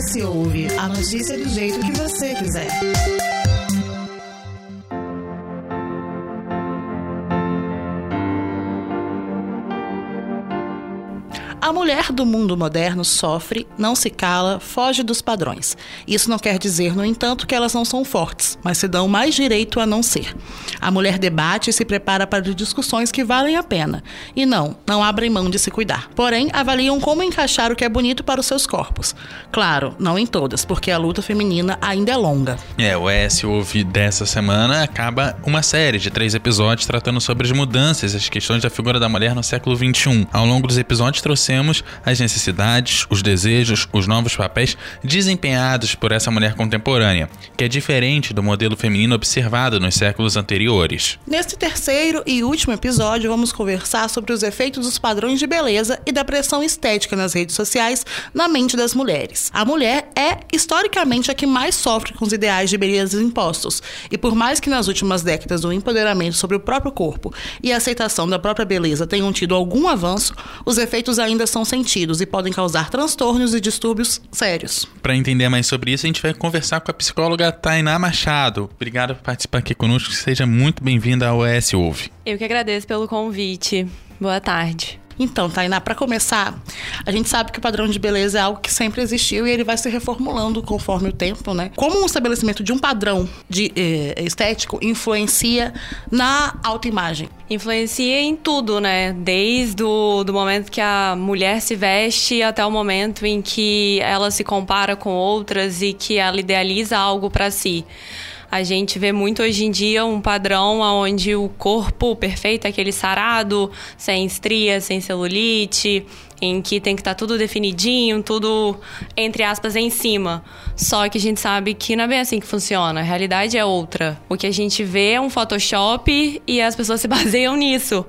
OS Ouve a notícia do jeito que você quiser. A mulher do mundo moderno sofre, não se cala, foge dos padrões. Isso não quer dizer, no entanto, que elas não são fortes, mas se dão mais direito a não ser. A mulher debate e se prepara para discussões que valem a pena. E não, não abrem mão de se cuidar. Porém, avaliam como encaixar o que é bonito para os seus corpos. Claro, não em todas, porque a luta feminina ainda é longa. É, o S ouve dessa semana acaba uma série de três episódios tratando sobre as mudanças as questões da figura da mulher no século XXI. Ao longo dos episódios trouxemos as necessidades, os desejos, os novos papéis desempenhados por essa mulher contemporânea, que é diferente do modelo feminino observado nos séculos anteriores. Neste terceiro e último episódio, vamos conversar sobre os efeitos dos padrões de beleza e da pressão estética nas redes sociais na mente das mulheres. A mulher é, historicamente, a que mais sofre com os ideais de beleza impostos, e por mais que nas últimas décadas o empoderamento sobre o próprio corpo e a aceitação da própria beleza tenham tido algum avanço, os efeitos ainda são sentidos e podem causar transtornos e distúrbios sérios. Para entender mais sobre isso, a gente vai conversar com a psicóloga Tainá Machado. Obrigado por participar aqui conosco. Seja muito bem-vinda ao OS Ouve. Eu que agradeço pelo convite. Boa tarde. Então, Tainá, para começar, a gente sabe que o padrão de beleza é algo que sempre existiu e ele vai se reformulando conforme o tempo, né? Como o estabelecimento de um padrão de eh, estético influencia na autoimagem? Influencia em tudo, né? Desde o do momento que a mulher se veste até o momento em que ela se compara com outras e que ela idealiza algo para si. A gente vê muito hoje em dia um padrão onde o corpo perfeito é aquele sarado, sem estrias, sem celulite, em que tem que estar tá tudo definidinho, tudo, entre aspas, em cima. Só que a gente sabe que não é bem assim que funciona. A realidade é outra. O que a gente vê é um Photoshop e as pessoas se baseiam nisso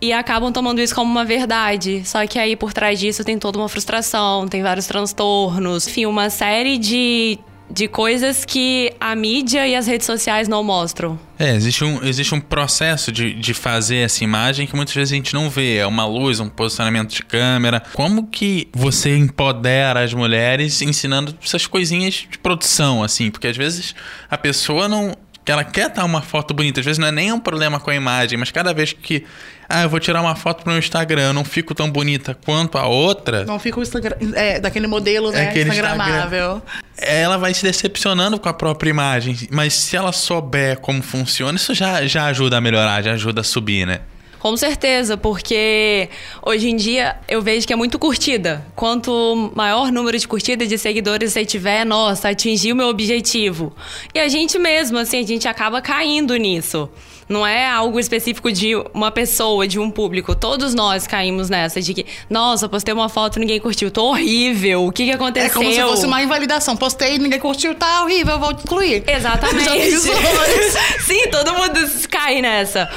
e acabam tomando isso como uma verdade. Só que aí por trás disso tem toda uma frustração, tem vários transtornos, enfim, uma série de de coisas que a mídia e as redes sociais não mostram. É, existe um, existe um processo de, de fazer essa imagem que muitas vezes a gente não vê. É uma luz, um posicionamento de câmera. Como que você empodera as mulheres ensinando essas coisinhas de produção, assim? Porque às vezes a pessoa não, que ela quer estar uma foto bonita. Às vezes não é nem um problema com a imagem, mas cada vez que ah, eu vou tirar uma foto pro meu Instagram, eu não fico tão bonita quanto a outra. Não fica o Instagram, é, daquele modelo, né, é instagramável. Instagram, ela vai se decepcionando com a própria imagem, mas se ela souber como funciona, isso já, já ajuda a melhorar, já ajuda a subir, né? Com certeza, porque hoje em dia eu vejo que é muito curtida. Quanto maior número de curtidas de seguidores você tiver, nossa, atingiu o meu objetivo. E a gente mesmo, assim, a gente acaba caindo nisso. Não é algo específico de uma pessoa, de um público. Todos nós caímos nessa de que, nossa, postei uma foto, ninguém curtiu, tô horrível. O que que aconteceu? É como se fosse uma invalidação. Postei, ninguém curtiu, tá horrível, vou excluir. Exatamente. Sim, todo mundo cai nessa.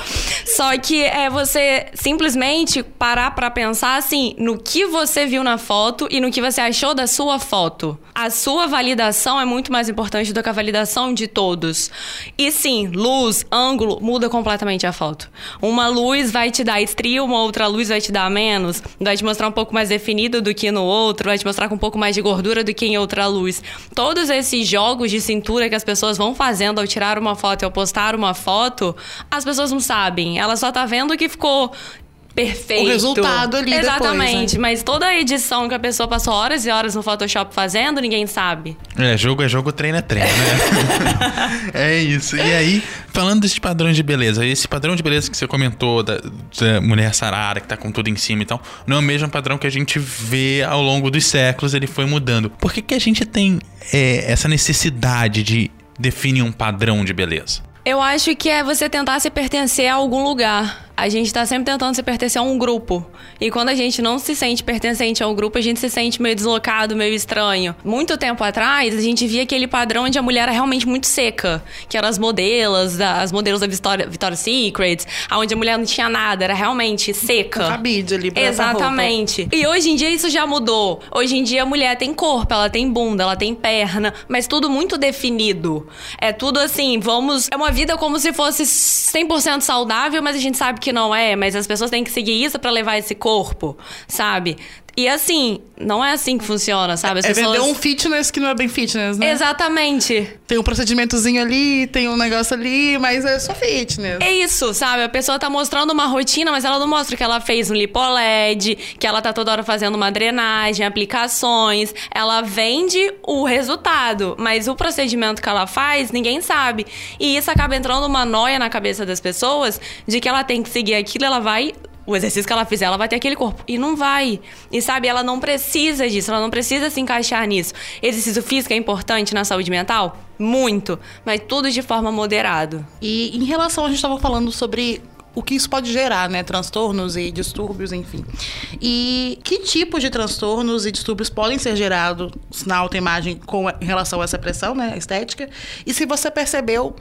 Só que é você simplesmente parar para pensar assim no que você viu na foto e no que você achou da sua foto. A sua validação é muito mais importante do que a validação de todos. E sim, luz, ângulo, muda completamente a foto. Uma luz vai te dar estria, uma outra luz vai te dar menos, vai te mostrar um pouco mais definido do que no outro, vai te mostrar com um pouco mais de gordura do que em outra luz. Todos esses jogos de cintura que as pessoas vão fazendo ao tirar uma foto e ao postar uma foto, as pessoas não sabem. Ela só tá vendo que ficou perfeito. O resultado ali Exatamente, depois, né? mas toda a edição que a pessoa passou horas e horas no Photoshop fazendo, ninguém sabe. É, jogo é jogo, treino é treino, né? é isso. E aí, falando desses padrões de beleza, esse padrão de beleza que você comentou da, da, mulher sarada, que tá com tudo em cima e tal, não é o mesmo padrão que a gente vê ao longo dos séculos, ele foi mudando. Por que, que a gente tem é, essa necessidade de definir um padrão de beleza? Eu acho que é você tentar se pertencer a algum lugar a gente está sempre tentando se pertencer a um grupo. E quando a gente não se sente pertencente a um grupo, a gente se sente meio deslocado, meio estranho. Muito tempo atrás, a gente via aquele padrão onde a mulher era realmente muito seca, que eram as modelos, as modelos da Victoria's Victoria Secret, onde a mulher não tinha nada, era realmente seca. Um cabide ali pra Exatamente. E hoje em dia isso já mudou. Hoje em dia a mulher tem corpo, ela tem bunda, ela tem perna, mas tudo muito definido. É tudo assim, vamos. É uma vida como se fosse 100% saudável, mas a gente sabe que que não é, mas as pessoas têm que seguir isso para levar esse corpo, sabe? E assim, não é assim que funciona, sabe? As É pessoas... vender um fitness que não é bem fitness, né? Exatamente. Tem um procedimentozinho ali, tem um negócio ali, mas é só fitness. É isso, sabe? A pessoa tá mostrando uma rotina, mas ela não mostra que ela fez um lipoled, que ela tá toda hora fazendo uma drenagem, aplicações. Ela vende o resultado, mas o procedimento que ela faz, ninguém sabe. E isso acaba entrando uma noia na cabeça das pessoas de que ela tem que seguir aquilo, ela vai o exercício que ela fizer, ela vai ter aquele corpo. E não vai. E sabe, ela não precisa disso, ela não precisa se encaixar nisso. Exercício físico é importante na saúde mental? Muito. Mas tudo de forma moderada. E em relação, a gente estava falando sobre o que isso pode gerar, né? Transtornos e distúrbios, enfim. E que tipo de transtornos e distúrbios podem ser gerados na autoimagem com relação a essa pressão, né? Estética? E se você percebeu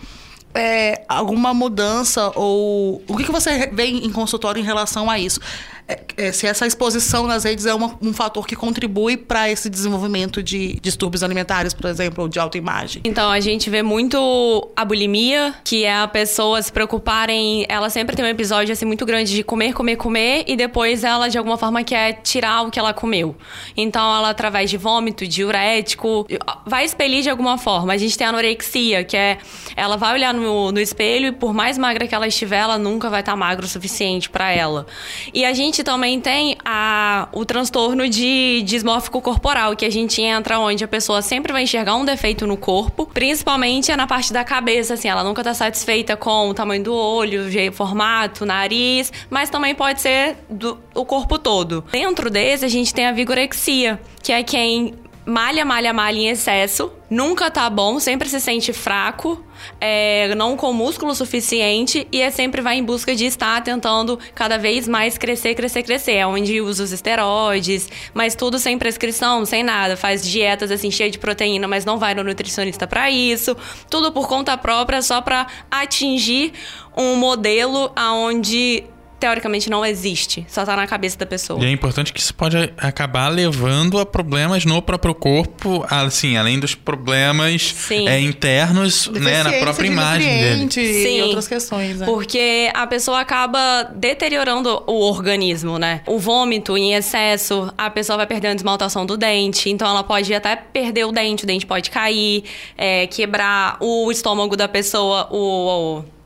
é, alguma mudança ou o que, que você vê em consultório em relação a isso? É, é, se essa exposição nas redes é uma, um fator que contribui para esse desenvolvimento de distúrbios alimentares, por exemplo, de autoimagem. Então, a gente vê muito a bulimia, que é a pessoa se preocupar em. Ela sempre tem um episódio assim muito grande de comer, comer, comer, e depois ela, de alguma forma, quer tirar o que ela comeu. Então, ela, através de vômito, diurético, vai expelir de alguma forma. A gente tem a anorexia, que é. Ela vai olhar no, no espelho e, por mais magra que ela estiver, ela nunca vai estar magra o suficiente para ela. E a gente também tem a, o transtorno de dismórfico corporal, que a gente entra onde a pessoa sempre vai enxergar um defeito no corpo, principalmente é na parte da cabeça, assim, ela nunca tá satisfeita com o tamanho do olho, o formato, nariz, mas também pode ser do, o corpo todo. Dentro desse, a gente tem a vigorexia, que é quem malha, malha, malha em excesso, nunca tá bom, sempre se sente fraco, é, não com músculo suficiente e é sempre vai em busca de estar tentando cada vez mais crescer, crescer, crescer. É onde usa os esteroides, mas tudo sem prescrição, sem nada. Faz dietas assim cheias de proteína, mas não vai no nutricionista para isso. Tudo por conta própria, só para atingir um modelo aonde teoricamente não existe, só tá na cabeça da pessoa. E é importante que isso pode acabar levando a problemas no próprio corpo, assim, além dos problemas é, internos, né, na própria de imagem dele. Sim, e outras questões, né? Porque a pessoa acaba deteriorando o organismo, né? O vômito em excesso, a pessoa vai perdendo a esmaltação do dente, então ela pode até perder o dente, o dente pode cair, é, quebrar o estômago da pessoa, o, o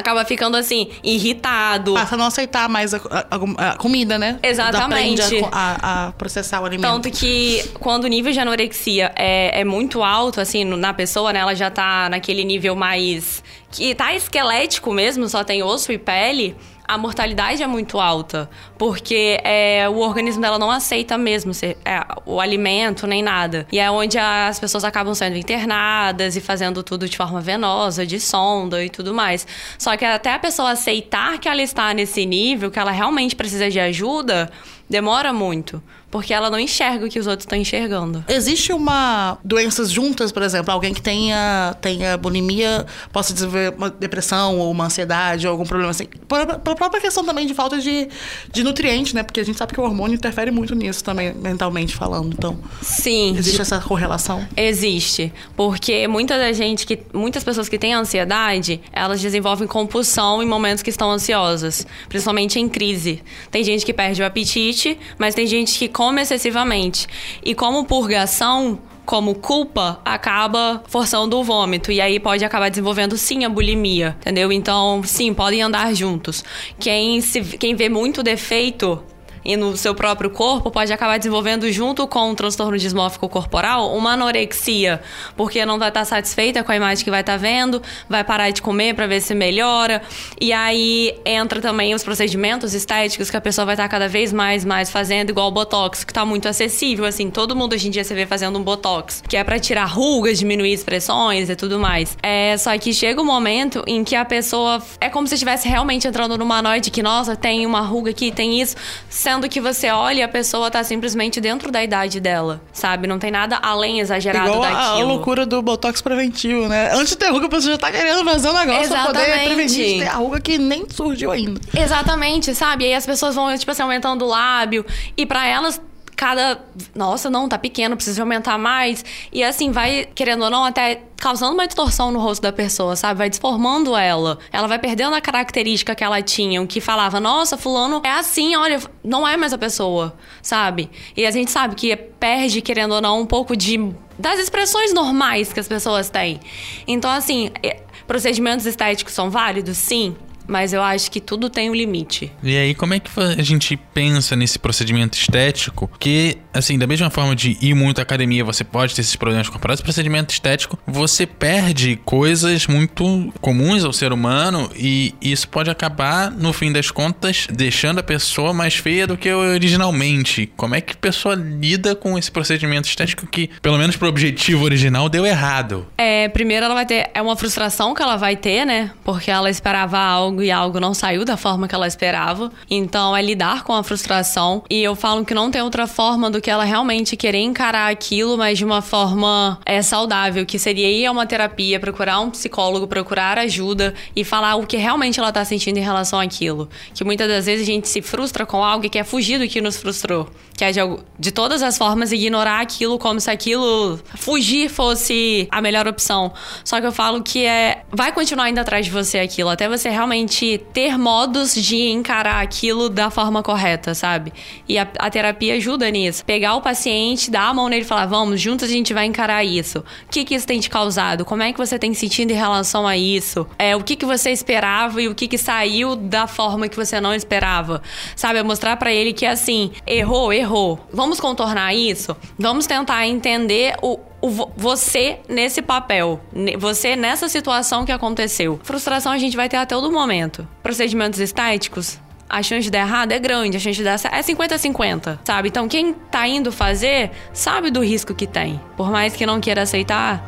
acaba ficando assim, irritado. Passa a não aceitar mais a, a, a comida, né? Exatamente. A, a, processar o alimento. Tanto que quando o nível de anorexia é, é muito alto, assim, na pessoa, né? Ela já tá naquele nível mais. que tá esquelético mesmo, só tem osso e pele a mortalidade é muito alta, porque é, o organismo dela não aceita mesmo ser, é, o alimento nem nada. E é onde as pessoas acabam sendo internadas e fazendo tudo de forma venosa, de sonda e tudo mais. Só que até a pessoa aceitar que ela está nesse nível, que ela realmente precisa de ajuda, demora muito. Porque ela não enxerga o que os outros estão enxergando. Existe uma. doenças juntas, por exemplo, alguém que tenha, tenha bulimia possa desenvolver uma depressão ou uma ansiedade ou algum problema assim. Pela própria questão também de falta de, de nutrientes, né? Porque a gente sabe que o hormônio interfere muito nisso também, mentalmente falando. Então. Sim. Existe essa correlação? Existe. Porque muita da gente que. Muitas pessoas que têm ansiedade, elas desenvolvem compulsão em momentos que estão ansiosas. Principalmente em crise. Tem gente que perde o apetite, mas tem gente que come excessivamente. E como purgação, como culpa, acaba forçando o vômito. E aí pode acabar desenvolvendo sim a bulimia, entendeu? Então, sim, podem andar juntos. Quem, se, quem vê muito defeito e no seu próprio corpo pode acabar desenvolvendo junto com um transtorno dismórfico corporal uma anorexia, porque não vai estar satisfeita com a imagem que vai estar vendo, vai parar de comer para ver se melhora. E aí entra também os procedimentos estéticos que a pessoa vai estar cada vez mais mais fazendo, igual o botox, que está muito acessível, assim, todo mundo hoje em dia você vê fazendo um botox, que é para tirar rugas, diminuir expressões e tudo mais. É, só que chega um momento em que a pessoa é como se estivesse realmente entrando numa noite que nossa, tem uma ruga aqui, tem isso, sendo que você olha e a pessoa tá simplesmente dentro da idade dela, sabe? Não tem nada além exagerado Igual daquilo. a loucura do botox preventivo, né? Antes de ter ruga, você já tá querendo fazer um negócio Exatamente. pra poder prevenir de ter a ruga que nem surgiu ainda. Exatamente, sabe? E aí as pessoas vão, tipo assim, aumentando o lábio. E para elas, cada. Nossa, não, tá pequeno, precisa aumentar mais. E assim, vai, querendo ou não, até causando uma distorção no rosto da pessoa, sabe? Vai desformando ela. Ela vai perdendo a característica que ela tinha, que falava, nossa, fulano é assim, olha, não é mais a pessoa, sabe? E a gente sabe que perde, querendo ou não, um pouco de das expressões normais que as pessoas têm. Então, assim, é, procedimentos estéticos são válidos? Sim. Mas eu acho que tudo tem um limite. E aí, como é que a gente pensa nesse procedimento estético? Que, assim, da mesma forma de ir muito à academia, você pode ter esses problemas corporais, procedimento estético, você perde coisas muito comuns ao ser humano e isso pode acabar, no fim das contas, deixando a pessoa mais feia do que originalmente. Como é que a pessoa lida com esse procedimento estético que, pelo menos pro objetivo original, deu errado? É, primeiro ela vai ter. É uma frustração que ela vai ter, né? Porque ela esperava algo e algo não saiu da forma que ela esperava. Então é lidar com a frustração. E eu falo que não tem outra forma do que ela realmente querer encarar aquilo, mas de uma forma é, saudável, que seria ir a uma terapia, procurar um psicólogo, procurar ajuda e falar o que realmente ela tá sentindo em relação àquilo. Que muitas das vezes a gente se frustra com algo e quer fugir do que nos frustrou. Que é de, de todas as formas ignorar aquilo como se aquilo fugir fosse a melhor opção. Só que eu falo que é vai continuar indo atrás de você aquilo até você realmente ter modos de encarar aquilo da forma correta, sabe? E a, a, terapia ajuda nisso. Pegar o paciente, dar a mão nele e falar: vamos, juntos a gente vai encarar isso. O que, que isso tem te causado? Como é que você tem sentido em relação a isso? É, o que, que você esperava e o que, que saiu da forma que você não esperava? Sabe? É mostrar para ele que assim, errou, errou. Vamos contornar isso? Vamos tentar entender o, você nesse papel, você nessa situação que aconteceu. Frustração a gente vai ter a todo momento. Procedimentos estéticos, a chance de dar errado é grande, a chance de dar é 50-50, sabe? Então quem tá indo fazer sabe do risco que tem. Por mais que não queira aceitar,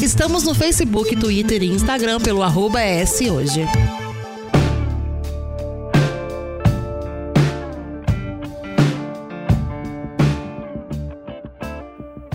Estamos no Facebook, Twitter e Instagram pelo arroba hoje.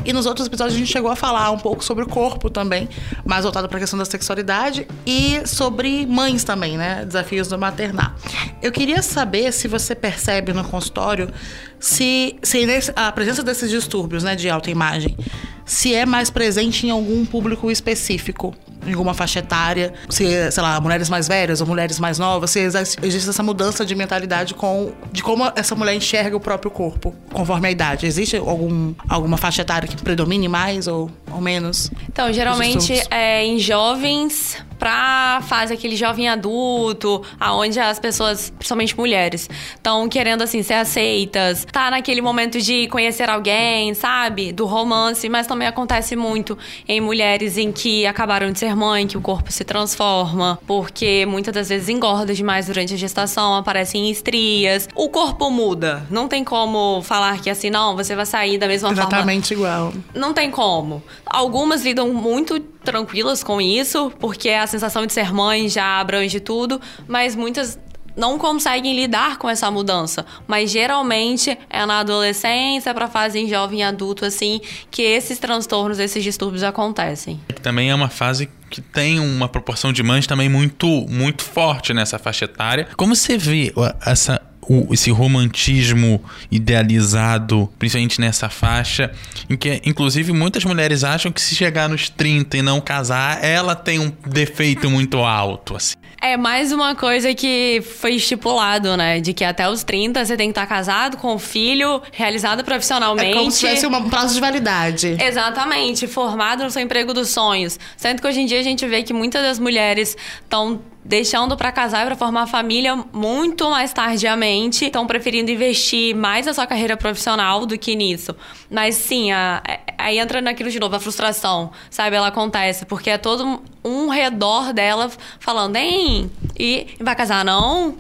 E nos outros episódios a gente chegou a falar um pouco sobre o corpo também, mais voltado para a questão da sexualidade e sobre mães também, né? Desafios do maternar. Eu queria saber se você percebe no consultório se, se a presença desses distúrbios, né, de autoimagem, se é mais presente em algum público específico, em alguma faixa etária, se, sei lá, mulheres mais velhas ou mulheres mais novas, se existe essa mudança de mentalidade com de como essa mulher enxerga o próprio corpo, conforme a idade. Existe algum, alguma faixa etária que predomine mais ou, ou menos? Então, geralmente é em jovens pra fase aquele jovem adulto, aonde as pessoas, principalmente mulheres, estão querendo assim ser aceitas, tá naquele momento de conhecer alguém, sabe? Do romance, mas também acontece muito em mulheres em que acabaram de ser mãe, que o corpo se transforma, porque muitas das vezes engorda demais durante a gestação, aparecem estrias, o corpo muda. Não tem como falar que assim, não, você vai sair da mesma Exatamente forma. Exatamente igual. Não tem como. Algumas lidam muito tranquilas com isso, porque a sensação de ser mãe já abrange tudo, mas muitas não conseguem lidar com essa mudança. Mas geralmente é na adolescência, para fase em jovem adulto, assim, que esses transtornos, esses distúrbios acontecem. Também é uma fase que tem uma proporção de mães também muito, muito forte nessa faixa etária. Como você vê essa o, esse romantismo idealizado, principalmente nessa faixa, em que, inclusive, muitas mulheres acham que se chegar nos 30 e não casar, ela tem um defeito muito alto, assim. É mais uma coisa que foi estipulado, né? De que até os 30 você tem que estar casado, com filho, realizado profissionalmente. É como se tivesse um prazo de validade. Exatamente, formado no seu emprego dos sonhos. Sendo que hoje em dia a gente vê que muitas das mulheres estão deixando para casar e para formar família muito mais tardiamente, estão preferindo investir mais na sua carreira profissional do que nisso. Mas sim, a, a, aí entra naquilo de novo, a frustração, sabe? Ela acontece, porque é todo um redor dela falando, hein? E vai casar não?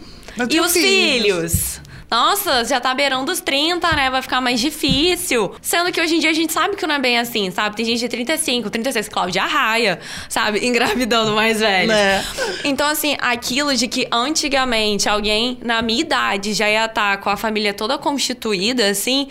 e os filhos? filhos? Nossa, já tá beirando os 30, né? Vai ficar mais difícil. Sendo que hoje em dia a gente sabe que não é bem assim, sabe? Tem gente de 35, 36, Cláudia Raia, sabe? Engravidando mais velho. É. Então, assim, aquilo de que antigamente alguém na minha idade já ia estar tá com a família toda constituída, assim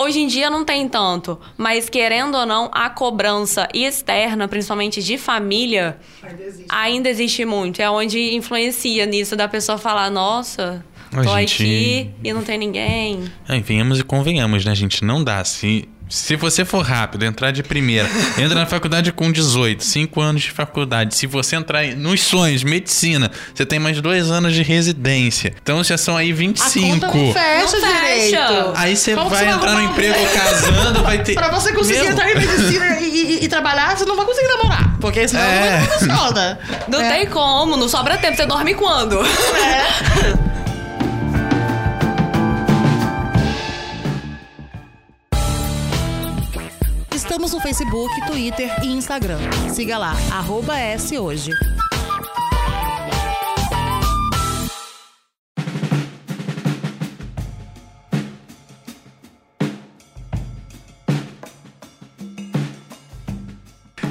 Hoje em dia não tem tanto, mas querendo ou não, a cobrança externa, principalmente de família, ainda existe, ainda existe muito. É onde influencia nisso da pessoa falar, nossa, A tô gente- aqui e não tem ninguém. É, venhamos e convenhamos, né, gente? Não dá. Se, se você for rápido, entrar de primeira, entra na faculdade com 18, 5 anos de faculdade. Se você entrar nos sonhos, medicina, você tem mais dois anos de residência. Então já são aí A 25. conta não fecha Não fecha. Aí você Como vai você entrar no emprego casando, vai ter. Pra você conseguir Meu, entrar em medicina e, e- e trabalhar, você não vai conseguir namorar. Porque senão É. não funciona. Não É. tem como, não sobra tempo. Você dorme quando? Estamos no Facebook, Twitter e Instagram. Siga lá, arroba S hoje.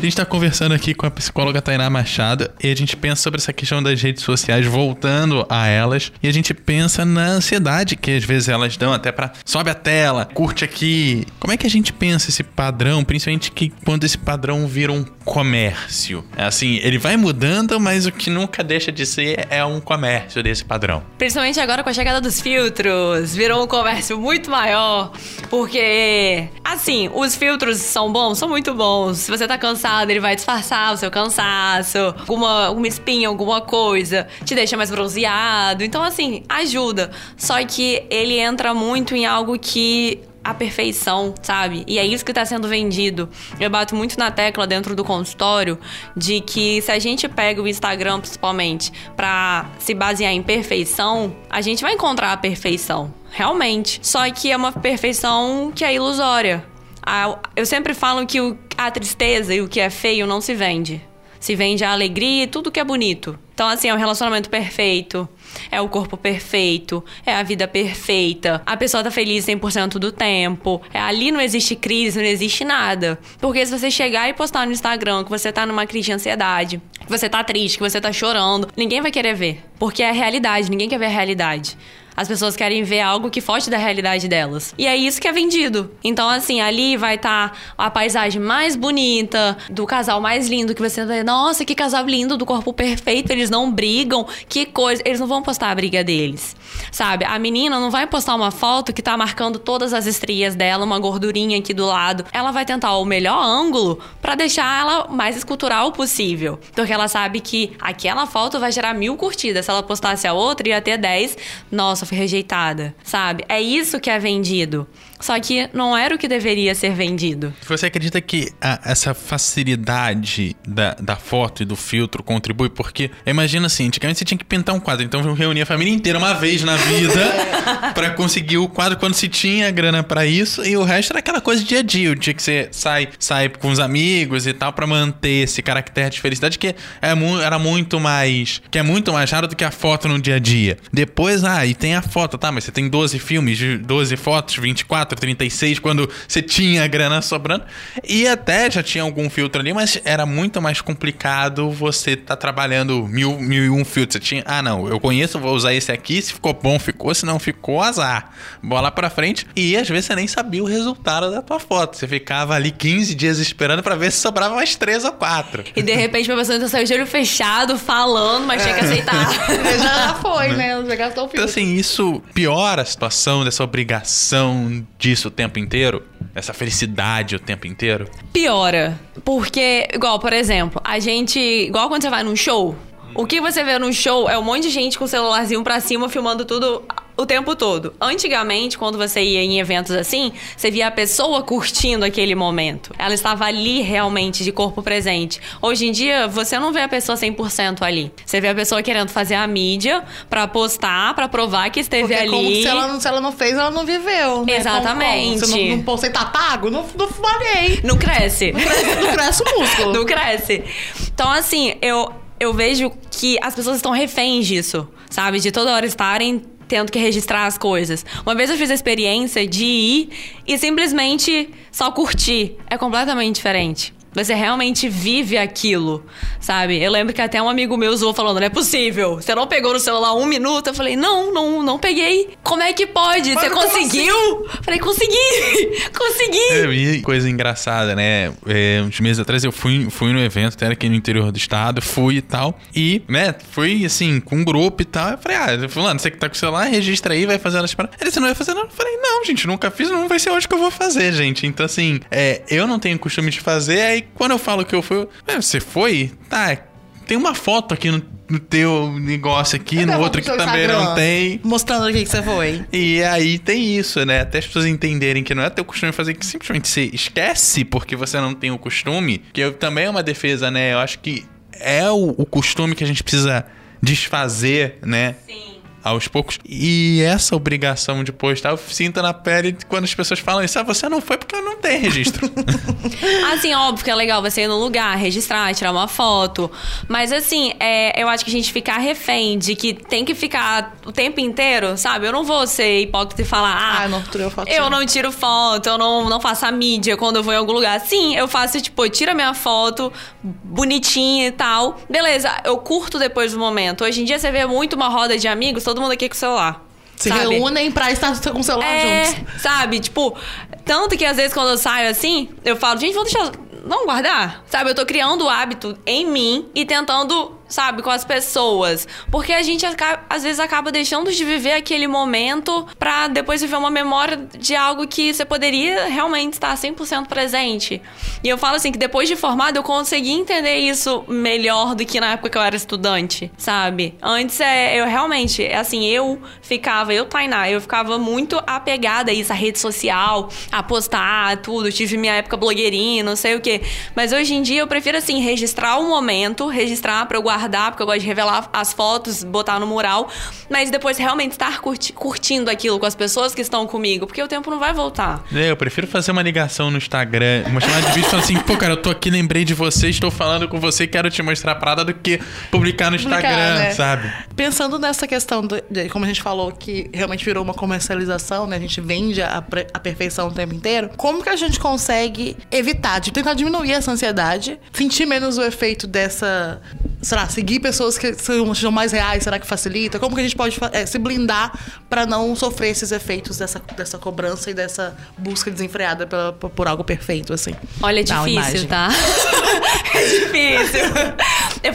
Gente tá conversando aqui com a psicóloga Tainá Machado e a gente pensa sobre essa questão das redes sociais voltando a elas e a gente pensa na ansiedade que às vezes elas dão até pra sobe a tela, curte aqui. Como é que a gente pensa esse padrão, principalmente que quando esse padrão vira um comércio? É assim, ele vai mudando, mas o que nunca deixa de ser é um comércio desse padrão. Principalmente agora com a chegada dos filtros, virou um comércio muito maior. Porque, assim, os filtros são bons, são muito bons. Se você tá cansado, ele vai disfarçar o seu cansaço, alguma, alguma espinha, alguma coisa, te deixa mais bronzeado. Então, assim, ajuda. Só que ele entra muito em algo que a perfeição, sabe? E é isso que tá sendo vendido. Eu bato muito na tecla dentro do consultório de que se a gente pega o Instagram, principalmente, pra se basear em perfeição, a gente vai encontrar a perfeição. Realmente. Só que é uma perfeição que é ilusória. Eu sempre falo que a tristeza e o que é feio não se vende. Se vende a alegria e tudo que é bonito. Então, assim, é um relacionamento perfeito, é o corpo perfeito, é a vida perfeita, a pessoa tá feliz 100% do tempo. É, ali não existe crise, não existe nada. Porque se você chegar e postar no Instagram que você tá numa crise de ansiedade, que você tá triste, que você tá chorando, ninguém vai querer ver. Porque é a realidade, ninguém quer ver a realidade. As pessoas querem ver algo que foge da realidade delas. E é isso que é vendido. Então, assim, ali vai estar a paisagem mais bonita, do casal mais lindo, que você vai, nossa, que casal lindo, do corpo perfeito, eles não brigam, que coisa. Eles não vão postar a briga deles. Sabe? A menina não vai postar uma foto que tá marcando todas as estrias dela, uma gordurinha aqui do lado. Ela vai tentar o melhor ângulo pra deixar ela mais escultural possível. Porque ela sabe que aquela foto vai gerar mil curtidas. Se ela postasse a outra, ia ter 10. Nossa, fui rejeitada. Sabe? É isso que é vendido. Só que não era o que deveria ser vendido. Você acredita que a- essa facilidade da, da foto e do filtro contribui? Porque, imagina assim, antigamente você tinha que pintar um quadro, então eu reunia a família inteira uma vez na vida pra conseguir o quadro quando se tinha grana pra isso, e o resto era aquela coisa de dia a dia, o dia que você sai, sai com os amigos e tal, pra manter esse caractere de felicidade que é mu- era muito mais. que é muito mais raro do que a foto no dia a dia. Depois, ah, e tem a foto, tá, mas você tem 12 filmes, de 12 fotos, 24, 36, quando você tinha a grana sobrando. E até já tinha algum filtro ali, mas era muito mais complicado você tá trabalhando mil, mil e um filtros. Você tinha, ah, não, eu conheço, vou usar esse aqui, se ficou bom, ficou, se não ficou, azar. Bola pra frente. E às vezes você nem sabia o resultado da tua foto. Você ficava ali 15 dias esperando pra ver se sobrava mais 3 ou 4. E de repente a pessoa então saiu de olho fechado, falando, mas tinha que aceitar. Já foi, né? Já gastou o Então, filtro. assim, isso piora a situação dessa obrigação disso o tempo inteiro? Essa felicidade o tempo inteiro? Piora. Porque, igual, por exemplo, a gente. Igual quando você vai num show. O que você vê num show é um monte de gente com o celularzinho pra cima filmando tudo o tempo todo. Antigamente, quando você ia em eventos assim, você via a pessoa curtindo aquele momento. Ela estava ali realmente de corpo presente. Hoje em dia, você não vê a pessoa 100% ali. Você vê a pessoa querendo fazer a mídia pra postar, pra provar que esteve Porque ali. como se ela, não- se ela não fez, ela não viveu. Né? Exatamente. Como, como? Se não, não, você tá pago? Não, não falhei. Não cresce. Não cresce o músculo. Não cresce. Então, assim, eu, eu vejo que as pessoas estão reféns disso, sabe? De toda hora estarem tendo que registrar as coisas. Uma vez eu fiz a experiência de ir e simplesmente só curtir. É completamente diferente. Você realmente vive aquilo, sabe? Eu lembro que até um amigo meu usou falando: não é possível. Você não pegou no celular um minuto? Eu falei: não, não, não peguei. Como é que pode? Mas Você como conseguiu? Falei: consegui! consegui! É, e coisa engraçada, né? É, uns meses atrás eu fui, fui no evento, até aqui no interior do estado, fui e tal. E, né, fui assim, com um grupo e tal. Eu falei, ah, fulano, você que tá com o celular, registra aí, vai fazer elas paradas. Ele, você não vai fazer nada? Eu falei, não, gente, nunca fiz, não vai ser hoje que eu vou fazer, gente. Então, assim, é, eu não tenho costume de fazer, aí quando eu falo que eu fui, eu, "É, você foi? Tá, tem uma foto aqui no, no teu negócio aqui, no Leva outro que também Instagram, não tem. Mostrando o que, que você foi. E aí tem isso, né? Até as pessoas entenderem que não é teu costume fazer, que simplesmente você esquece porque você não tem o costume, que eu, também é uma defesa, né? Eu acho que é o, o costume que a gente precisa desfazer, né? Sim. Aos poucos. E essa obrigação de postar, eu sinto na pele quando as pessoas falam isso. Ah, você não foi porque eu não tenho registro. Assim, óbvio que é legal você ir no lugar, registrar, tirar uma foto. Mas assim, é, eu acho que a gente ficar refém de que tem que ficar o tempo inteiro, sabe? Eu não vou ser hipócrita e falar, ah, Ah, não tirou foto. eu não tiro foto, eu não, não faço a mídia quando eu vou em algum lugar. Sim, eu faço, tipo, eu tiro a minha foto bonitinha e tal. Beleza, eu curto depois do momento. Hoje em dia você vê muito uma roda de amigos, todo mundo aqui com o celular. Se sabe? reúnem pra estar com o celular É, juntos. sabe? Tipo, tanto que às vezes quando eu saio assim, eu falo, gente, vamos deixar. Vamos guardar? Sabe, eu tô criando o hábito em mim e tentando, sabe, com as pessoas. Porque a gente às vezes acaba deixando de viver aquele momento pra depois viver uma memória de algo que você poderia realmente estar 100% presente. E eu falo assim que depois de formado eu consegui entender isso melhor do que na época que eu era estudante, sabe? Antes é, eu realmente, é assim, eu ficava, eu, Tainá, eu ficava muito apegada a isso, a rede social, a postar tudo. Tive minha época blogueirinha, não sei o quê. Mas hoje em dia eu prefiro, assim, registrar o momento, registrar pra eu guardar, porque eu gosto de revelar as fotos, botar no mural. Mas depois realmente estar curti- curtindo aquilo com as pessoas que estão comigo, porque o tempo não vai voltar. É, eu prefiro fazer uma ligação no Instagram, uma chamada de vídeo e falar assim, pô, cara, eu tô aqui, lembrei de você, estou falando com você, quero te mostrar a parada do que publicar no Publicar, Instagram, né? sabe? Pensando nessa questão, do- de, como a gente falou, que realmente virou uma comercialização, né? A gente vende a, a perfeição o tempo inteiro. Como que a gente consegue evitar, de tentar diminuir essa ansiedade, sentir menos o efeito dessa. Sei lá, seguir pessoas que são, sejam mais reais, será que facilita? Como que a gente pode eh, se blindar pra não sofrer esses efeitos dessa, dessa cobrança e dessa busca desenfreada pela- por, algo perfeito, assim? Olha, é difícil, tá? é difícil.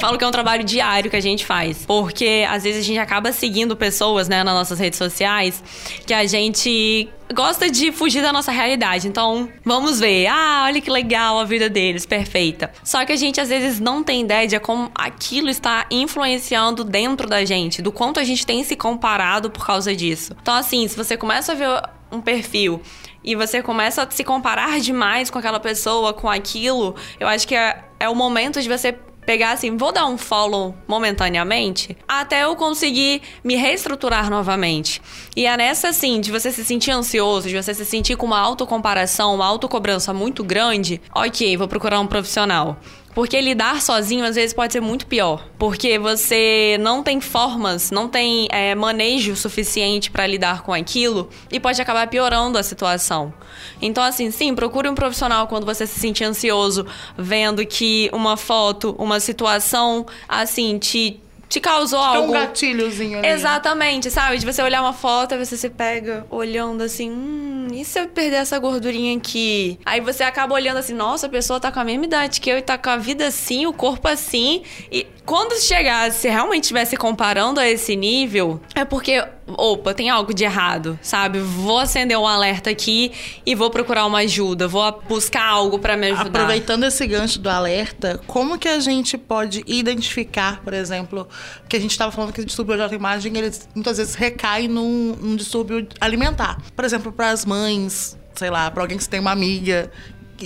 Falo que é um trabalho diário que a gente faz. Porque às vezes a gente acaba seguindo pessoas, né, nas nossas redes sociais, que a gente gosta de fugir da nossa realidade. Então, vamos ver. Ah, olha que legal a vida deles, perfeita. Só que a gente às vezes não tem ideia de como aquilo está influenciando dentro da gente, do quanto a gente tem se comparado por causa disso. Então, assim, se você começa a ver um perfil e você começa a se comparar demais com aquela pessoa, com aquilo, eu acho que é, é o momento de você pegar assim, vou dar um follow momentaneamente, até eu conseguir me reestruturar novamente. E é nessa assim, de você se sentir ansioso, de você se sentir com uma autocomparação, uma autocobrança muito grande, ok, vou procurar um profissional. Porque lidar sozinho às vezes pode ser muito pior. Porque você não tem formas, não tem é, manejo suficiente para lidar com aquilo e pode acabar piorando a situação. Então, assim, sim, procure um profissional quando você se sentir ansioso, vendo que uma foto, uma situação, assim, te, te causou É um algo. gatilhozinho ali. Exatamente, sabe? De você olhar uma foto, você se pega olhando assim, hum, e se eu perder essa gordurinha aqui? Aí você acaba olhando assim, nossa, a pessoa tá com a mesma idade que eu e tá com a vida assim, o corpo assim. E quando chegar, se realmente estiver se comparando a esse nível, é porque, opa, tem algo de errado, sabe? Vou acender um alerta aqui e vou procurar uma ajuda, vou buscar algo pra me ajudar. Aproveitando esse gancho do alerta, como que a gente pode identificar, por exemplo, que a gente estava falando que o distúrbio de autoimagem, ele muitas vezes recai num, num distúrbio alimentar. Por exemplo, para as mães, sei lá, para alguém que tem uma amiga.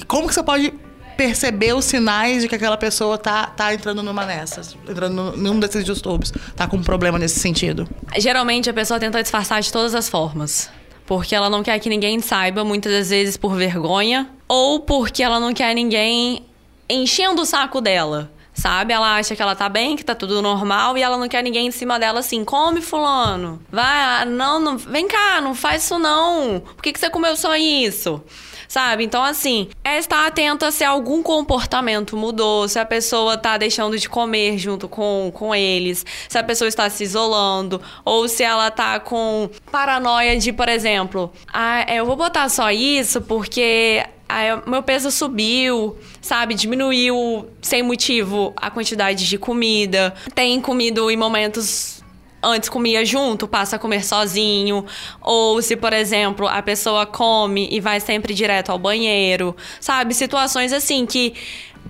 Como que você pode perceber os sinais de que aquela pessoa tá, tá entrando numa dessas, entrando num desses distúrbios, tá com um problema nesse sentido? Geralmente a pessoa tenta disfarçar de todas as formas. Porque ela não quer que ninguém saiba, muitas das vezes por vergonha, ou porque ela não quer ninguém enchendo o saco dela. Sabe? Ela acha que ela tá bem, que tá tudo normal, e ela não quer ninguém em cima dela assim, come fulano. Vai, não, não, vem cá, não faz isso não. Por que, que você comeu só isso? Sabe? Então, assim, é estar atenta se algum comportamento mudou, se a pessoa tá deixando de comer junto com, com eles, se a pessoa está se isolando, ou se ela tá com paranoia de, por exemplo, ah, eu vou botar só isso porque Aí, meu peso subiu, sabe? Diminuiu sem motivo a quantidade de comida. Tem comido em momentos antes comia junto, passa a comer sozinho. Ou se, por exemplo, a pessoa come e vai sempre direto ao banheiro. Sabe? Situações assim que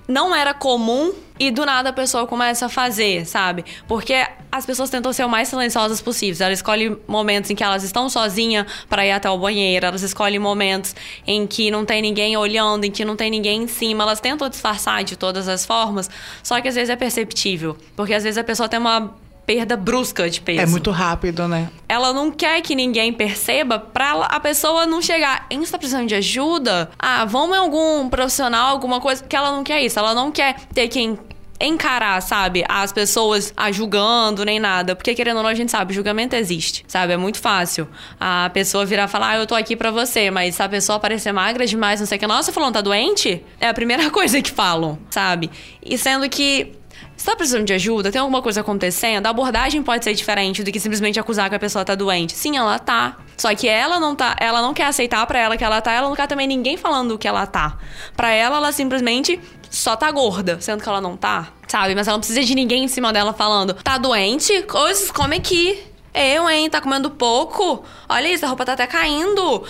não era comum e do nada a pessoa começa a fazer, sabe? Porque as pessoas tentam ser o mais silenciosas possíveis. Elas escolhem momentos em que elas estão sozinhas para ir até o banheiro, elas escolhem momentos em que não tem ninguém olhando, em que não tem ninguém em cima. Elas tentam disfarçar de todas as formas, só que às vezes é perceptível, porque às vezes a pessoa tem uma perda brusca de peso. É muito rápido, né? Ela não quer que ninguém perceba pra a pessoa não chegar. Hein, você tá precisando de ajuda? Ah, vamos em algum profissional, alguma coisa. Que ela não quer isso. Ela não quer ter quem encarar, sabe, as pessoas a julgando nem nada. Porque, querendo ou não, a gente sabe, julgamento existe, sabe? É muito fácil. A pessoa virar e falar, ah, eu tô aqui pra você, mas se a pessoa parecer magra demais, não sei o que, nossa, falando, tá doente? É a primeira coisa que falam, sabe? E sendo que você tá precisando de ajuda? Tem alguma coisa acontecendo? A abordagem pode ser diferente do que simplesmente acusar que a pessoa tá doente. Sim, ela tá. Só que ela não tá, ela não quer aceitar para ela que ela tá, ela não quer também ninguém falando que ela tá. Para ela, ela simplesmente só tá gorda, sendo que ela não tá, sabe? Mas ela não precisa de ninguém em cima dela falando: "Tá doente? Coisas, come aqui". Eu, hein, tá comendo pouco? Olha isso, a roupa tá até caindo.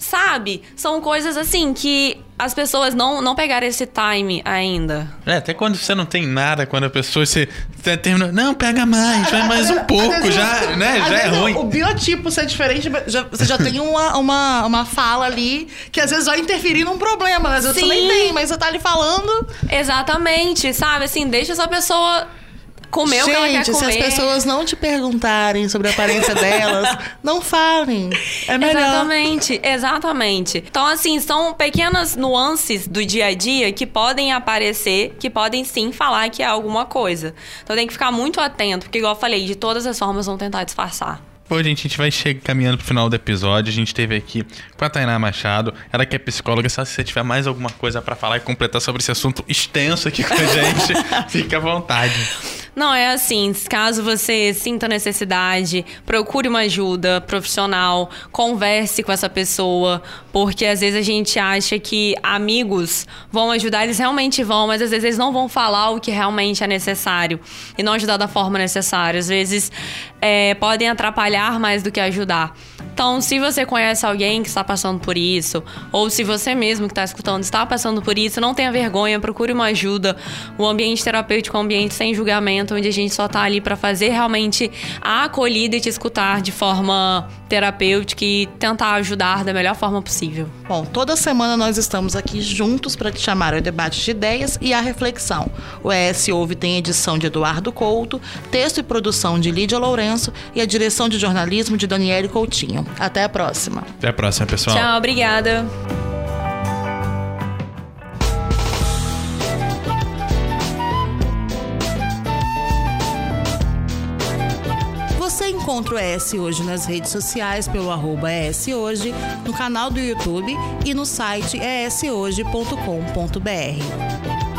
Sabe? São coisas assim que as pessoas não, não pegaram esse time ainda. É, até quando você não tem nada, quando a pessoa se termina, não, pega mais, vai mais um pouco, já, né? Já é ruim. O biotipo ser diferente, já, você já tem uma, uma, uma fala ali que às vezes vai interferir num problema, às vezes Sim. você nem tem, mas você tá ali falando. Exatamente, sabe? Assim, deixa essa pessoa comer o que ela quer Gente, se comer. as pessoas não te perguntarem sobre a aparência delas, não falem. É melhor. Exatamente, exatamente. Então, assim, são pequenas nuances do dia a dia que podem aparecer, que podem sim falar que é alguma coisa. Então tem que ficar muito atento, porque, igual eu falei, de todas as formas vão tentar disfarçar. Bom, gente, a gente vai chegar caminhando pro final do episódio. A gente teve aqui com a Tainá Machado, ela que é psicóloga. Se você tiver mais alguma coisa pra falar e completar sobre esse assunto extenso aqui com a gente, fique à vontade. Não, é assim, caso você sinta necessidade, procure uma ajuda profissional, converse com essa pessoa, porque às vezes a gente acha que amigos vão ajudar, eles realmente vão, mas às vezes eles não vão falar o que realmente é necessário e não ajudar da forma necessária. Às vezes é, podem atrapalhar mais do que ajudar. Então, se você conhece alguém que está passando por isso, ou se você mesmo que está escutando está passando por isso, não tenha vergonha, procure uma ajuda. O ambiente terapêutico é um ambiente sem julgamento, onde a gente só está ali para fazer realmente a acolhida e te escutar de forma terapêutica e tentar ajudar da melhor forma possível. Bom, toda semana nós estamos aqui juntos para te chamar ao debate de ideias e à reflexão. O ES Ouve tem edição de Eduardo Couto, texto e produção de Lídia Lourenço e a direção de jornalismo de Daniele Coutinho. Até a próxima. Até a próxima, pessoal. Tchau, obrigada. Você encontra o ES Hoje nas redes sociais pelo arroba ES Hoje, no canal do YouTube e no site eshoje.com.br.